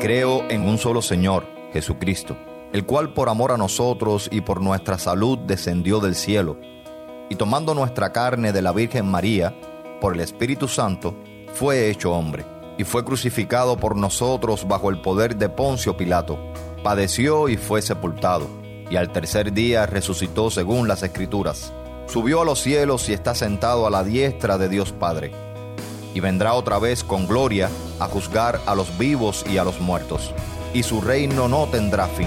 Creo en un solo Señor, Jesucristo, el cual por amor a nosotros y por nuestra salud descendió del cielo, y tomando nuestra carne de la Virgen María, por el Espíritu Santo, fue hecho hombre, y fue crucificado por nosotros bajo el poder de Poncio Pilato, padeció y fue sepultado, y al tercer día resucitó según las Escrituras, subió a los cielos y está sentado a la diestra de Dios Padre y vendrá otra vez con gloria a juzgar a los vivos y a los muertos, y su reino no tendrá fin.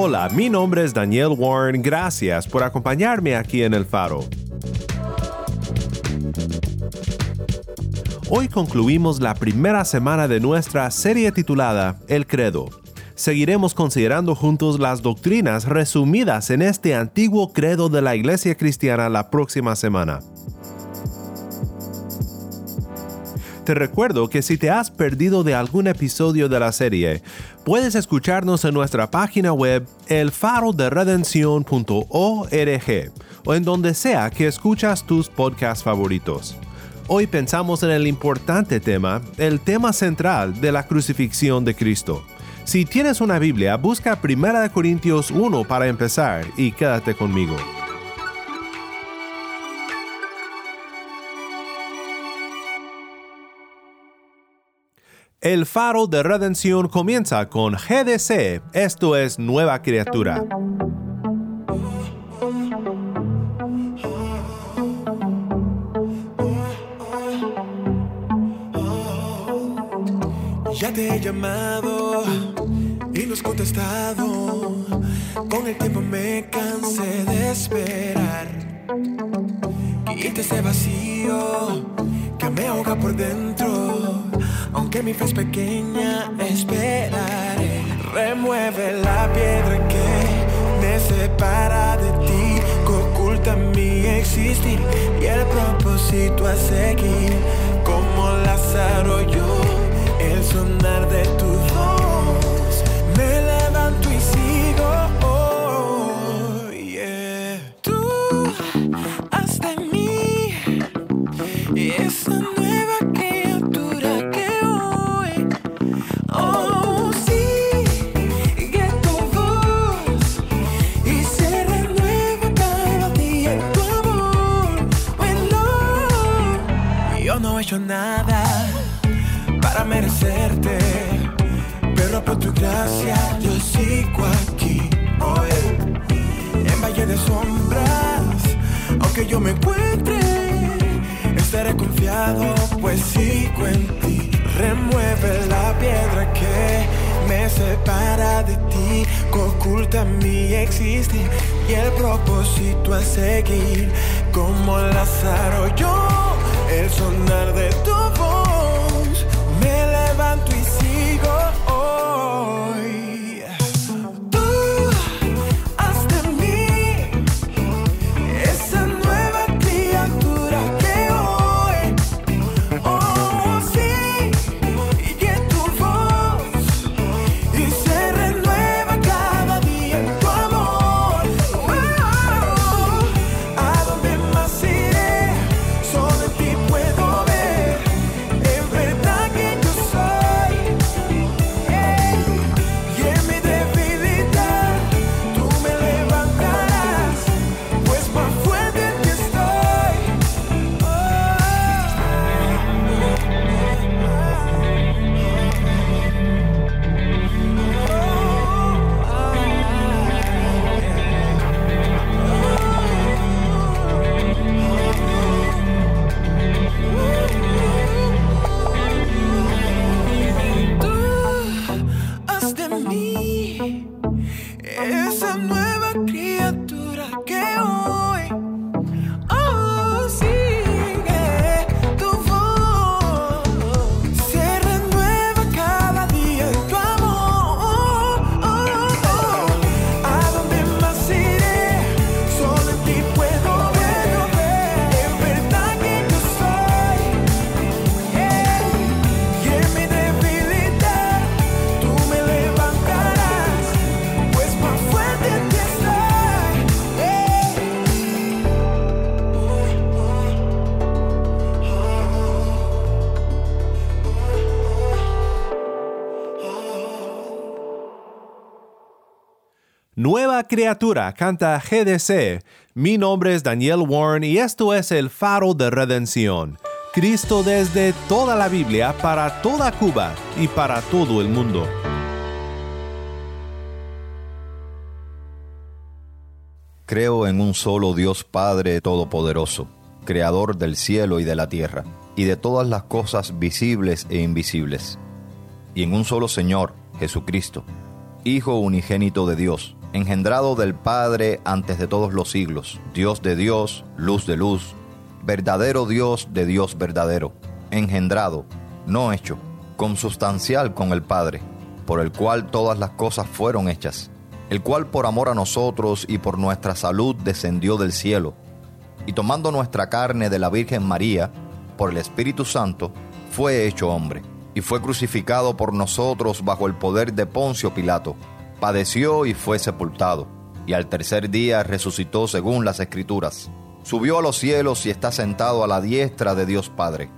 Hola, mi nombre es Daniel Warren. Gracias por acompañarme aquí en El Faro. Hoy concluimos la primera semana de nuestra serie titulada El Credo. Seguiremos considerando juntos las doctrinas resumidas en este antiguo credo de la Iglesia Cristiana la próxima semana. Te recuerdo que si te has perdido de algún episodio de la serie, puedes escucharnos en nuestra página web elfaroderedención.org o en donde sea que escuchas tus podcasts favoritos. Hoy pensamos en el importante tema, el tema central de la crucifixión de Cristo. Si tienes una Biblia, busca 1 Corintios 1 para empezar y quédate conmigo. El faro de redención comienza con GDC, esto es nueva criatura. Ya te he llamado y no has contestado. Con el tiempo me cansé de esperar. Quita ese vacío que me ahoga por dentro. Aunque mi fe es pequeña, esperaré. Remueve la piedra que me separa de ti, que oculta mi existir y el propósito a seguir. Como Lázaro yo, el sonar de tu voz, me levanto y sigo. Tú hasta mí esa nada para merecerte, pero por tu gracia yo sigo aquí. Hoy, en valle de sombras, aunque yo me encuentre estaré confiado, pues sigo en ti. Remueve la piedra que me separa de ti, oculta mi existir y el propósito a seguir. Como Lázaro, yo, el sonar de tu voz, Criatura canta GDC. Mi nombre es Daniel Warren y esto es el faro de redención. Cristo desde toda la Biblia para toda Cuba y para todo el mundo. Creo en un solo Dios Padre Todopoderoso, Creador del cielo y de la tierra, y de todas las cosas visibles e invisibles, y en un solo Señor, Jesucristo, Hijo unigénito de Dios, engendrado del Padre antes de todos los siglos, Dios de Dios, luz de luz, verdadero Dios de Dios verdadero, engendrado, no hecho, consubstancial con el Padre, por el cual todas las cosas fueron hechas el cual por amor a nosotros y por nuestra salud descendió del cielo, y tomando nuestra carne de la Virgen María, por el Espíritu Santo, fue hecho hombre, y fue crucificado por nosotros bajo el poder de Poncio Pilato, padeció y fue sepultado, y al tercer día resucitó según las Escrituras, subió a los cielos y está sentado a la diestra de Dios Padre,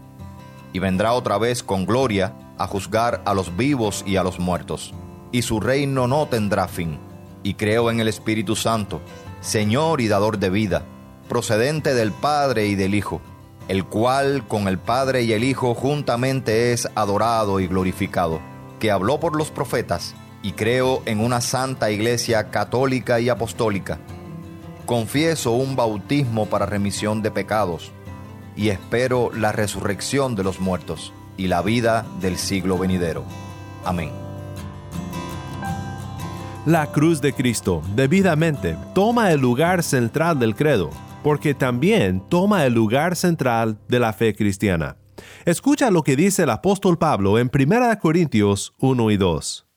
y vendrá otra vez con gloria a juzgar a los vivos y a los muertos, y su reino no tendrá fin. Y creo en el Espíritu Santo, Señor y dador de vida, procedente del Padre y del Hijo, el cual con el Padre y el Hijo juntamente es adorado y glorificado, que habló por los profetas, y creo en una santa iglesia católica y apostólica. Confieso un bautismo para remisión de pecados, y espero la resurrección de los muertos y la vida del siglo venidero. Amén. La cruz de Cristo debidamente toma el lugar central del credo, porque también toma el lugar central de la fe cristiana. Escucha lo que dice el apóstol Pablo en 1 Corintios 1 y 2.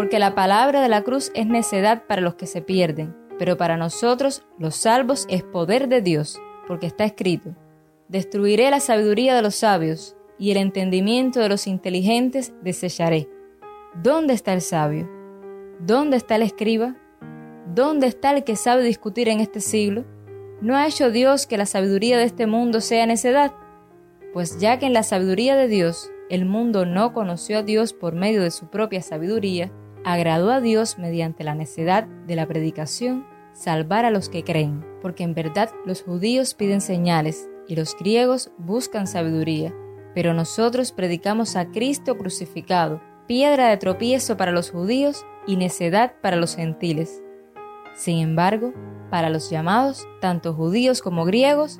Porque la palabra de la cruz es necedad para los que se pierden, pero para nosotros los salvos es poder de Dios, porque está escrito, Destruiré la sabiduría de los sabios, y el entendimiento de los inteligentes desecharé. ¿Dónde está el sabio? ¿Dónde está el escriba? ¿Dónde está el que sabe discutir en este siglo? ¿No ha hecho Dios que la sabiduría de este mundo sea necedad? Pues ya que en la sabiduría de Dios el mundo no conoció a Dios por medio de su propia sabiduría, agradó a Dios mediante la necedad de la predicación salvar a los que creen, porque en verdad los judíos piden señales y los griegos buscan sabiduría, pero nosotros predicamos a Cristo crucificado piedra de tropiezo para los judíos y necedad para los gentiles. Sin embargo, para los llamados, tanto judíos como griegos,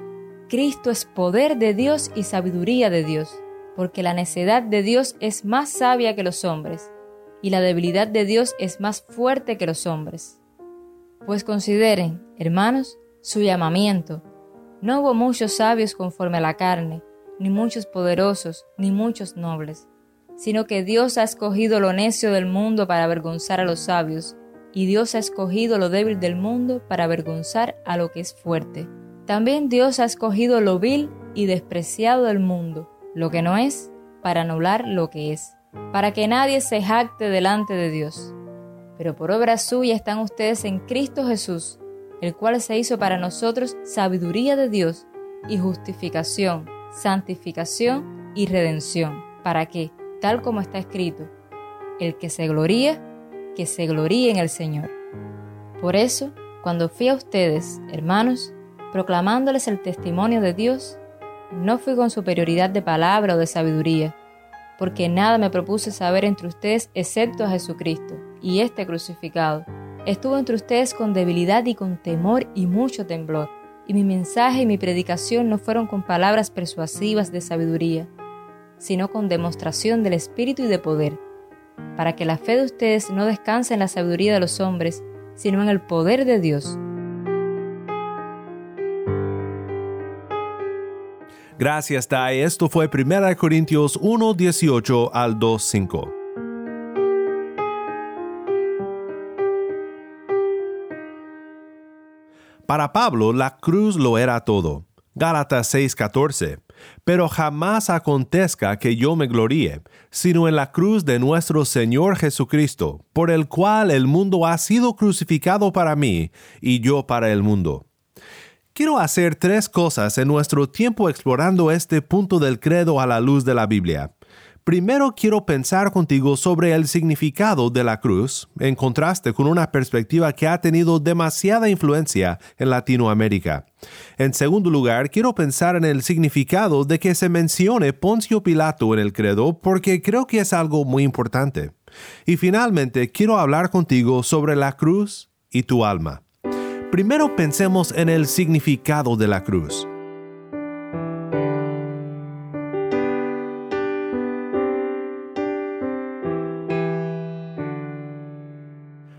Cristo es poder de Dios y sabiduría de Dios, porque la necedad de Dios es más sabia que los hombres, y la debilidad de Dios es más fuerte que los hombres. Pues consideren, hermanos, su llamamiento. No hubo muchos sabios conforme a la carne, ni muchos poderosos, ni muchos nobles sino que Dios ha escogido lo necio del mundo para avergonzar a los sabios, y Dios ha escogido lo débil del mundo para avergonzar a lo que es fuerte. También Dios ha escogido lo vil y despreciado del mundo, lo que no es, para anular lo que es, para que nadie se jacte delante de Dios. Pero por obra suya están ustedes en Cristo Jesús, el cual se hizo para nosotros sabiduría de Dios y justificación, santificación y redención, para que, tal como está escrito, el que se gloría, que se gloríe en el Señor. Por eso, cuando fui a ustedes, hermanos, proclamándoles el testimonio de Dios, no fui con superioridad de palabra o de sabiduría, porque nada me propuse saber entre ustedes excepto a Jesucristo y este crucificado. Estuvo entre ustedes con debilidad y con temor y mucho temblor, y mi mensaje y mi predicación no fueron con palabras persuasivas de sabiduría, sino con demostración del Espíritu y de poder, para que la fe de ustedes no descanse en la sabiduría de los hombres, sino en el poder de Dios. Gracias, Tai. Esto fue 1 Corintios 1, 18 al 2, 5. Para Pablo, la cruz lo era todo. Gálatas 6:14 pero jamás acontezca que yo me gloríe, sino en la cruz de nuestro Señor Jesucristo, por el cual el mundo ha sido crucificado para mí y yo para el mundo. Quiero hacer tres cosas en nuestro tiempo explorando este punto del credo a la luz de la Biblia. Primero quiero pensar contigo sobre el significado de la cruz, en contraste con una perspectiva que ha tenido demasiada influencia en Latinoamérica. En segundo lugar, quiero pensar en el significado de que se mencione Poncio Pilato en el credo porque creo que es algo muy importante. Y finalmente, quiero hablar contigo sobre la cruz y tu alma. Primero pensemos en el significado de la cruz.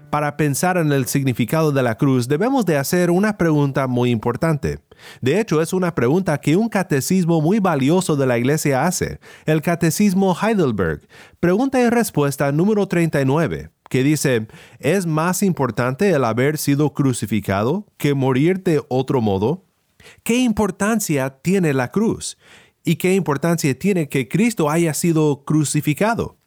Para pensar en el significado de la cruz debemos de hacer una pregunta muy importante. De hecho, es una pregunta que un catecismo muy valioso de la Iglesia hace, el Catecismo Heidelberg, pregunta y respuesta número 39, que dice, ¿es más importante el haber sido crucificado que morir de otro modo? ¿Qué importancia tiene la cruz? ¿Y qué importancia tiene que Cristo haya sido crucificado?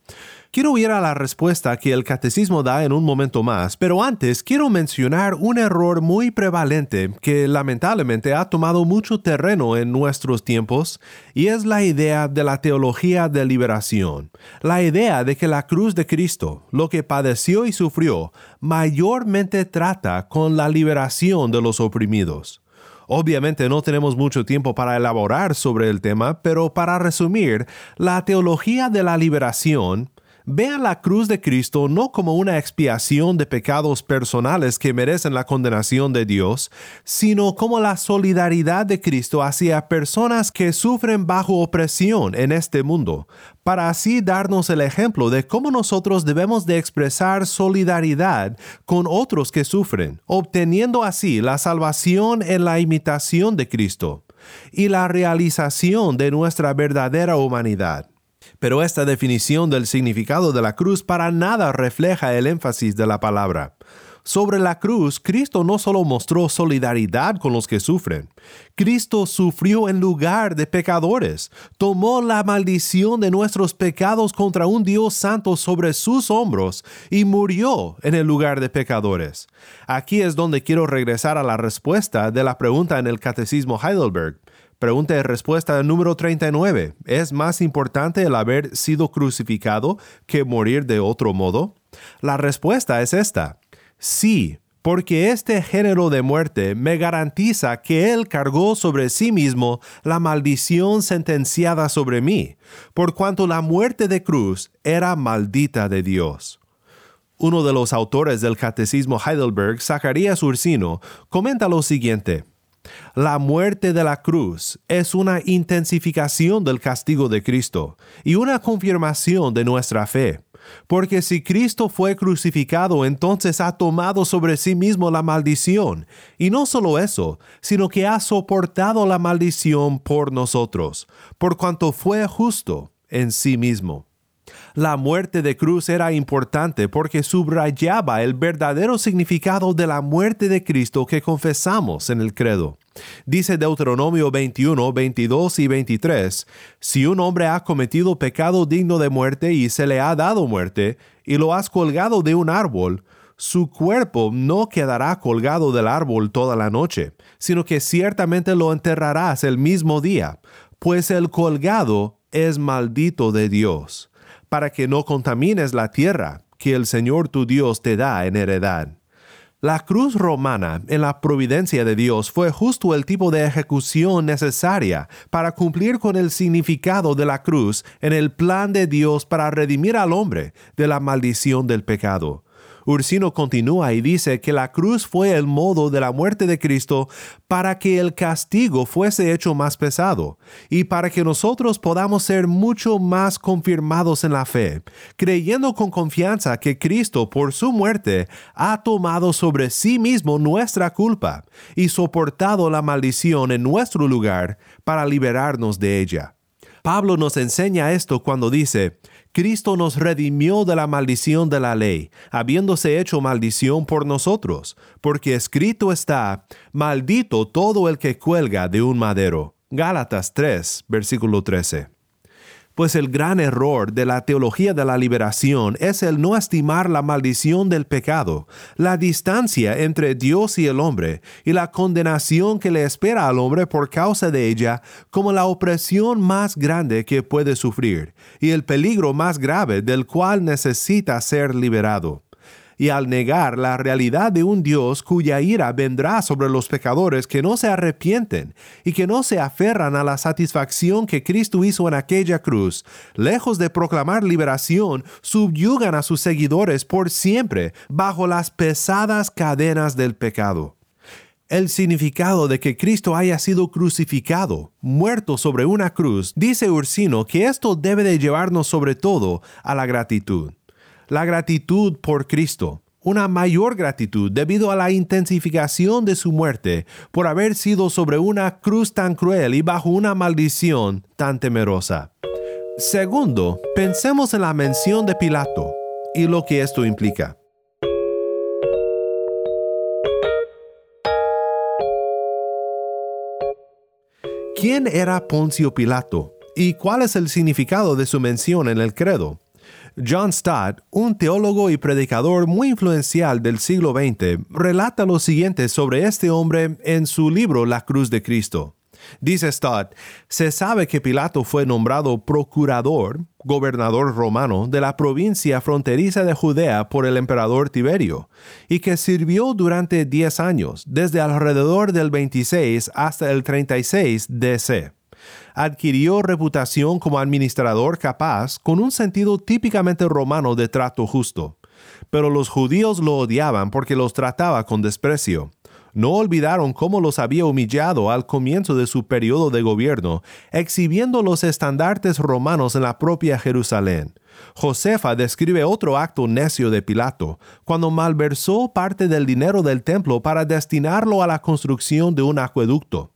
Quiero ir a la respuesta que el catecismo da en un momento más, pero antes quiero mencionar un error muy prevalente que lamentablemente ha tomado mucho terreno en nuestros tiempos, y es la idea de la teología de liberación, la idea de que la cruz de Cristo, lo que padeció y sufrió, mayormente trata con la liberación de los oprimidos. Obviamente no tenemos mucho tiempo para elaborar sobre el tema, pero para resumir, la teología de la liberación Vean la cruz de Cristo no como una expiación de pecados personales que merecen la condenación de Dios, sino como la solidaridad de Cristo hacia personas que sufren bajo opresión en este mundo, para así darnos el ejemplo de cómo nosotros debemos de expresar solidaridad con otros que sufren, obteniendo así la salvación en la imitación de Cristo y la realización de nuestra verdadera humanidad. Pero esta definición del significado de la cruz para nada refleja el énfasis de la palabra. Sobre la cruz, Cristo no solo mostró solidaridad con los que sufren, Cristo sufrió en lugar de pecadores, tomó la maldición de nuestros pecados contra un Dios santo sobre sus hombros y murió en el lugar de pecadores. Aquí es donde quiero regresar a la respuesta de la pregunta en el Catecismo Heidelberg. Pregunta y respuesta número 39. ¿Es más importante el haber sido crucificado que morir de otro modo? La respuesta es esta. Sí, porque este género de muerte me garantiza que Él cargó sobre sí mismo la maldición sentenciada sobre mí, por cuanto la muerte de cruz era maldita de Dios. Uno de los autores del Catecismo Heidelberg, Zacarías Ursino, comenta lo siguiente. La muerte de la cruz es una intensificación del castigo de Cristo y una confirmación de nuestra fe. Porque si Cristo fue crucificado, entonces ha tomado sobre sí mismo la maldición. Y no solo eso, sino que ha soportado la maldición por nosotros, por cuanto fue justo en sí mismo. La muerte de cruz era importante porque subrayaba el verdadero significado de la muerte de Cristo que confesamos en el credo. Dice Deuteronomio 21, 22 y 23, Si un hombre ha cometido pecado digno de muerte y se le ha dado muerte, y lo has colgado de un árbol, su cuerpo no quedará colgado del árbol toda la noche, sino que ciertamente lo enterrarás el mismo día, pues el colgado es maldito de Dios para que no contamines la tierra que el Señor tu Dios te da en heredad. La cruz romana en la providencia de Dios fue justo el tipo de ejecución necesaria para cumplir con el significado de la cruz en el plan de Dios para redimir al hombre de la maldición del pecado. Ursino continúa y dice que la cruz fue el modo de la muerte de Cristo para que el castigo fuese hecho más pesado y para que nosotros podamos ser mucho más confirmados en la fe, creyendo con confianza que Cristo por su muerte ha tomado sobre sí mismo nuestra culpa y soportado la maldición en nuestro lugar para liberarnos de ella. Pablo nos enseña esto cuando dice, Cristo nos redimió de la maldición de la ley, habiéndose hecho maldición por nosotros, porque escrito está, maldito todo el que cuelga de un madero. Gálatas 3, versículo 13. Pues el gran error de la teología de la liberación es el no estimar la maldición del pecado, la distancia entre Dios y el hombre, y la condenación que le espera al hombre por causa de ella como la opresión más grande que puede sufrir, y el peligro más grave del cual necesita ser liberado y al negar la realidad de un Dios cuya ira vendrá sobre los pecadores que no se arrepienten y que no se aferran a la satisfacción que Cristo hizo en aquella cruz, lejos de proclamar liberación, subyugan a sus seguidores por siempre bajo las pesadas cadenas del pecado. El significado de que Cristo haya sido crucificado, muerto sobre una cruz, dice Ursino que esto debe de llevarnos sobre todo a la gratitud la gratitud por Cristo, una mayor gratitud debido a la intensificación de su muerte por haber sido sobre una cruz tan cruel y bajo una maldición tan temerosa. Segundo, pensemos en la mención de Pilato y lo que esto implica. ¿Quién era Poncio Pilato? ¿Y cuál es el significado de su mención en el credo? John Stott, un teólogo y predicador muy influencial del siglo XX, relata lo siguiente sobre este hombre en su libro La Cruz de Cristo. Dice Stott, se sabe que Pilato fue nombrado procurador, gobernador romano de la provincia fronteriza de Judea por el emperador Tiberio, y que sirvió durante 10 años, desde alrededor del 26 hasta el 36 DC adquirió reputación como administrador capaz con un sentido típicamente romano de trato justo. Pero los judíos lo odiaban porque los trataba con desprecio. No olvidaron cómo los había humillado al comienzo de su periodo de gobierno, exhibiendo los estandartes romanos en la propia Jerusalén. Josefa describe otro acto necio de Pilato, cuando malversó parte del dinero del templo para destinarlo a la construcción de un acueducto.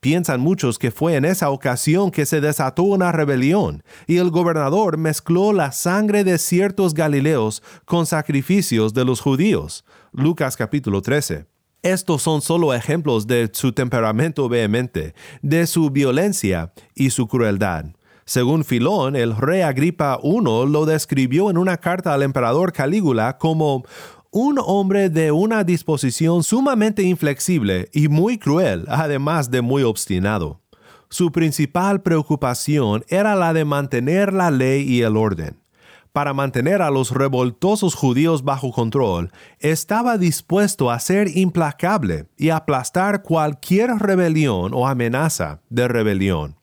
Piensan muchos que fue en esa ocasión que se desató una rebelión y el gobernador mezcló la sangre de ciertos galileos con sacrificios de los judíos. Lucas capítulo 13. Estos son solo ejemplos de su temperamento vehemente, de su violencia y su crueldad. Según Filón, el rey Agripa I lo describió en una carta al emperador Calígula como un hombre de una disposición sumamente inflexible y muy cruel, además de muy obstinado. Su principal preocupación era la de mantener la ley y el orden. Para mantener a los revoltosos judíos bajo control, estaba dispuesto a ser implacable y aplastar cualquier rebelión o amenaza de rebelión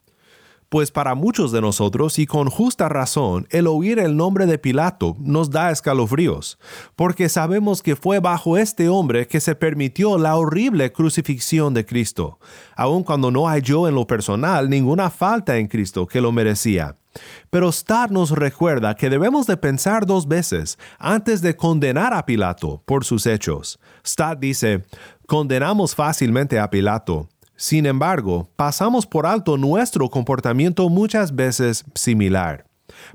pues para muchos de nosotros, y con justa razón, el oír el nombre de Pilato nos da escalofríos, porque sabemos que fue bajo este hombre que se permitió la horrible crucifixión de Cristo, aun cuando no halló en lo personal ninguna falta en Cristo que lo merecía. Pero Star nos recuerda que debemos de pensar dos veces antes de condenar a Pilato por sus hechos. Star dice, condenamos fácilmente a Pilato, sin embargo, pasamos por alto nuestro comportamiento muchas veces similar.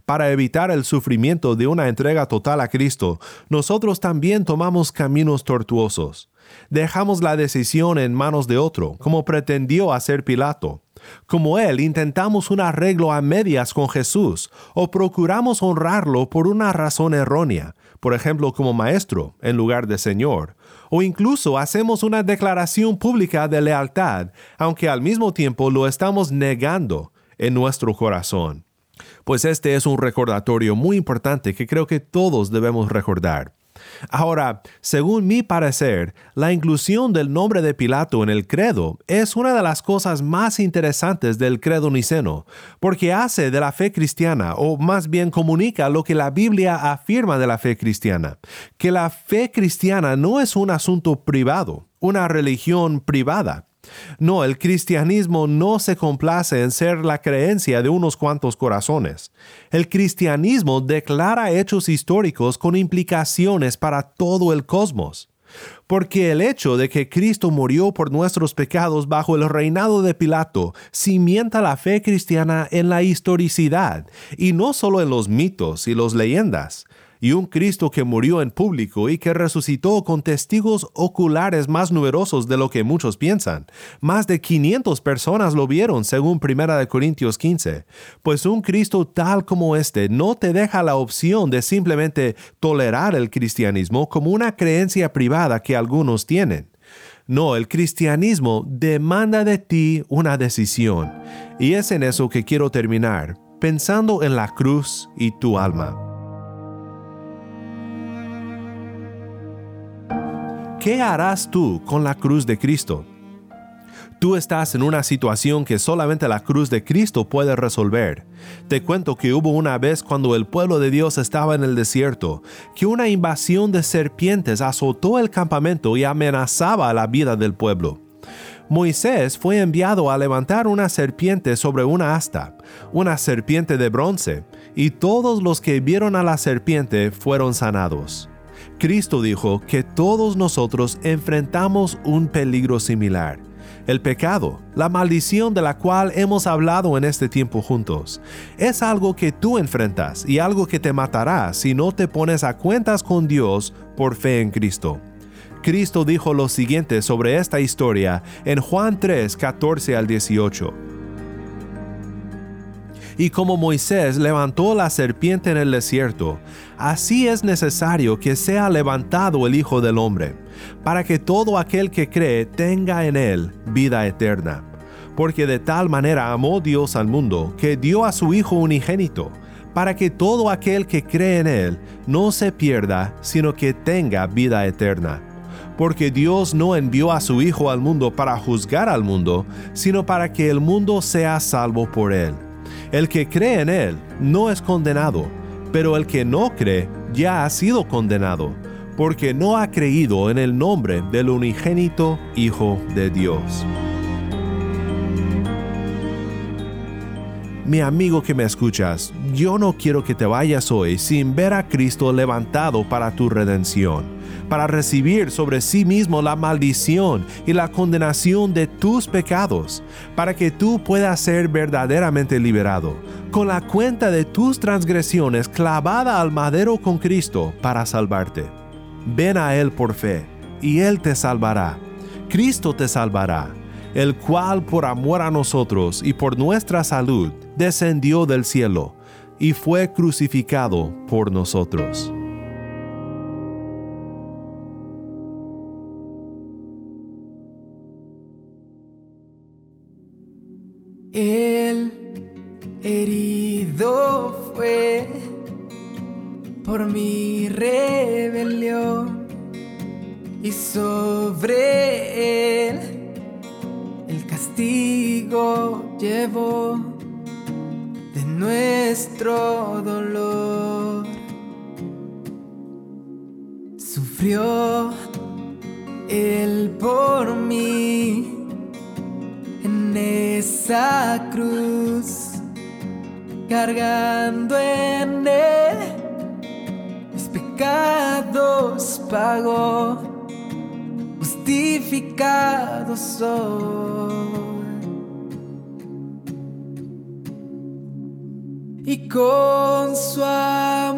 Para evitar el sufrimiento de una entrega total a Cristo, nosotros también tomamos caminos tortuosos. Dejamos la decisión en manos de otro, como pretendió hacer Pilato. Como él, intentamos un arreglo a medias con Jesús o procuramos honrarlo por una razón errónea, por ejemplo como maestro en lugar de Señor, o incluso hacemos una declaración pública de lealtad, aunque al mismo tiempo lo estamos negando en nuestro corazón. Pues este es un recordatorio muy importante que creo que todos debemos recordar. Ahora, según mi parecer, la inclusión del nombre de Pilato en el credo es una de las cosas más interesantes del credo niceno, porque hace de la fe cristiana, o más bien comunica lo que la Biblia afirma de la fe cristiana, que la fe cristiana no es un asunto privado, una religión privada, no, el cristianismo no se complace en ser la creencia de unos cuantos corazones. El cristianismo declara hechos históricos con implicaciones para todo el cosmos. Porque el hecho de que Cristo murió por nuestros pecados bajo el reinado de Pilato cimienta la fe cristiana en la historicidad, y no solo en los mitos y las leyendas, y un Cristo que murió en público y que resucitó con testigos oculares más numerosos de lo que muchos piensan. Más de 500 personas lo vieron según 1 Corintios 15. Pues un Cristo tal como este no te deja la opción de simplemente tolerar el cristianismo como una creencia privada que algunos tienen. No, el cristianismo demanda de ti una decisión. Y es en eso que quiero terminar, pensando en la cruz y tu alma. ¿Qué harás tú con la cruz de Cristo? Tú estás en una situación que solamente la cruz de Cristo puede resolver. Te cuento que hubo una vez cuando el pueblo de Dios estaba en el desierto, que una invasión de serpientes azotó el campamento y amenazaba la vida del pueblo. Moisés fue enviado a levantar una serpiente sobre una asta, una serpiente de bronce, y todos los que vieron a la serpiente fueron sanados. Cristo dijo que todos nosotros enfrentamos un peligro similar el pecado, la maldición de la cual hemos hablado en este tiempo juntos. Es algo que tú enfrentas y algo que te matará si no te pones a cuentas con Dios por fe en Cristo. Cristo dijo lo siguiente sobre esta historia en Juan 3, 14 al 18 y como Moisés levantó la serpiente en el desierto, así es necesario que sea levantado el Hijo del Hombre, para que todo aquel que cree tenga en él vida eterna. Porque de tal manera amó Dios al mundo, que dio a su Hijo unigénito, para que todo aquel que cree en él no se pierda, sino que tenga vida eterna porque Dios no envió a su Hijo al mundo para juzgar al mundo, sino para que el mundo sea salvo por él. El que cree en Él no es condenado, pero el que no cree ya ha sido condenado, porque no ha creído en el nombre del unigénito Hijo de Dios. Mi amigo que me escuchas, yo no quiero que te vayas hoy sin ver a Cristo levantado para tu redención para recibir sobre sí mismo la maldición y la condenación de tus pecados, para que tú puedas ser verdaderamente liberado, con la cuenta de tus transgresiones clavada al madero con Cristo para salvarte. Ven a Él por fe, y Él te salvará. Cristo te salvará, el cual por amor a nosotros y por nuestra salud descendió del cielo y fue crucificado por nosotros. Fue por mi rebelión y sobre él el castigo llevó de nuestro dolor. Sufrió él por mí en esa cruz, cargando en él mis pecados pagó, justificado soy. Y con su amor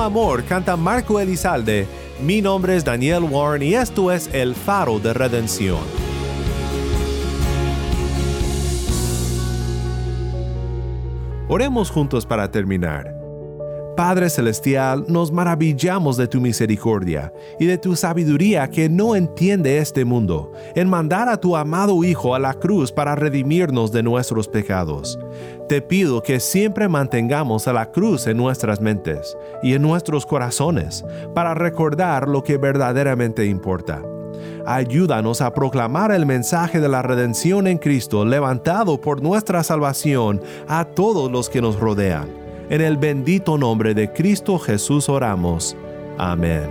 Amor canta Marco Elizalde. Mi nombre es Daniel Warren y esto es El Faro de Redención. Oremos juntos para terminar. Padre Celestial, nos maravillamos de tu misericordia y de tu sabiduría que no entiende este mundo, en mandar a tu amado Hijo a la cruz para redimirnos de nuestros pecados. Te pido que siempre mantengamos a la cruz en nuestras mentes y en nuestros corazones para recordar lo que verdaderamente importa. Ayúdanos a proclamar el mensaje de la redención en Cristo levantado por nuestra salvación a todos los que nos rodean en el bendito nombre de Cristo Jesús oramos. Amén.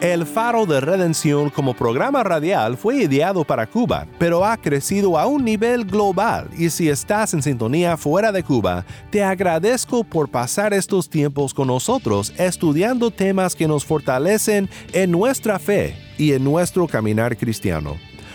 El Faro de Redención como programa radial fue ideado para Cuba, pero ha crecido a un nivel global y si estás en sintonía fuera de Cuba, te agradezco por pasar estos tiempos con nosotros estudiando temas que nos fortalecen en nuestra fe y en nuestro caminar cristiano.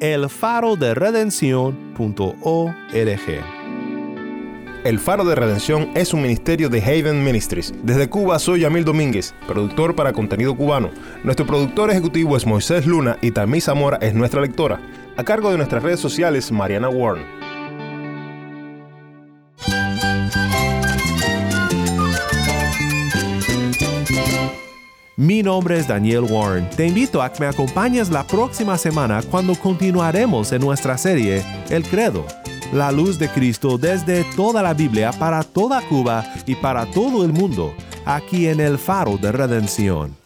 elfaroderedención.org. El Faro de Redención es un ministerio de Haven Ministries. Desde Cuba soy Yamil Domínguez, productor para contenido cubano. Nuestro productor ejecutivo es Moisés Luna y Tammy Zamora es nuestra lectora. A cargo de nuestras redes sociales, Mariana Warren. Mi nombre es Daniel Warren. Te invito a que me acompañes la próxima semana cuando continuaremos en nuestra serie El Credo, la luz de Cristo desde toda la Biblia para toda Cuba y para todo el mundo, aquí en el Faro de Redención.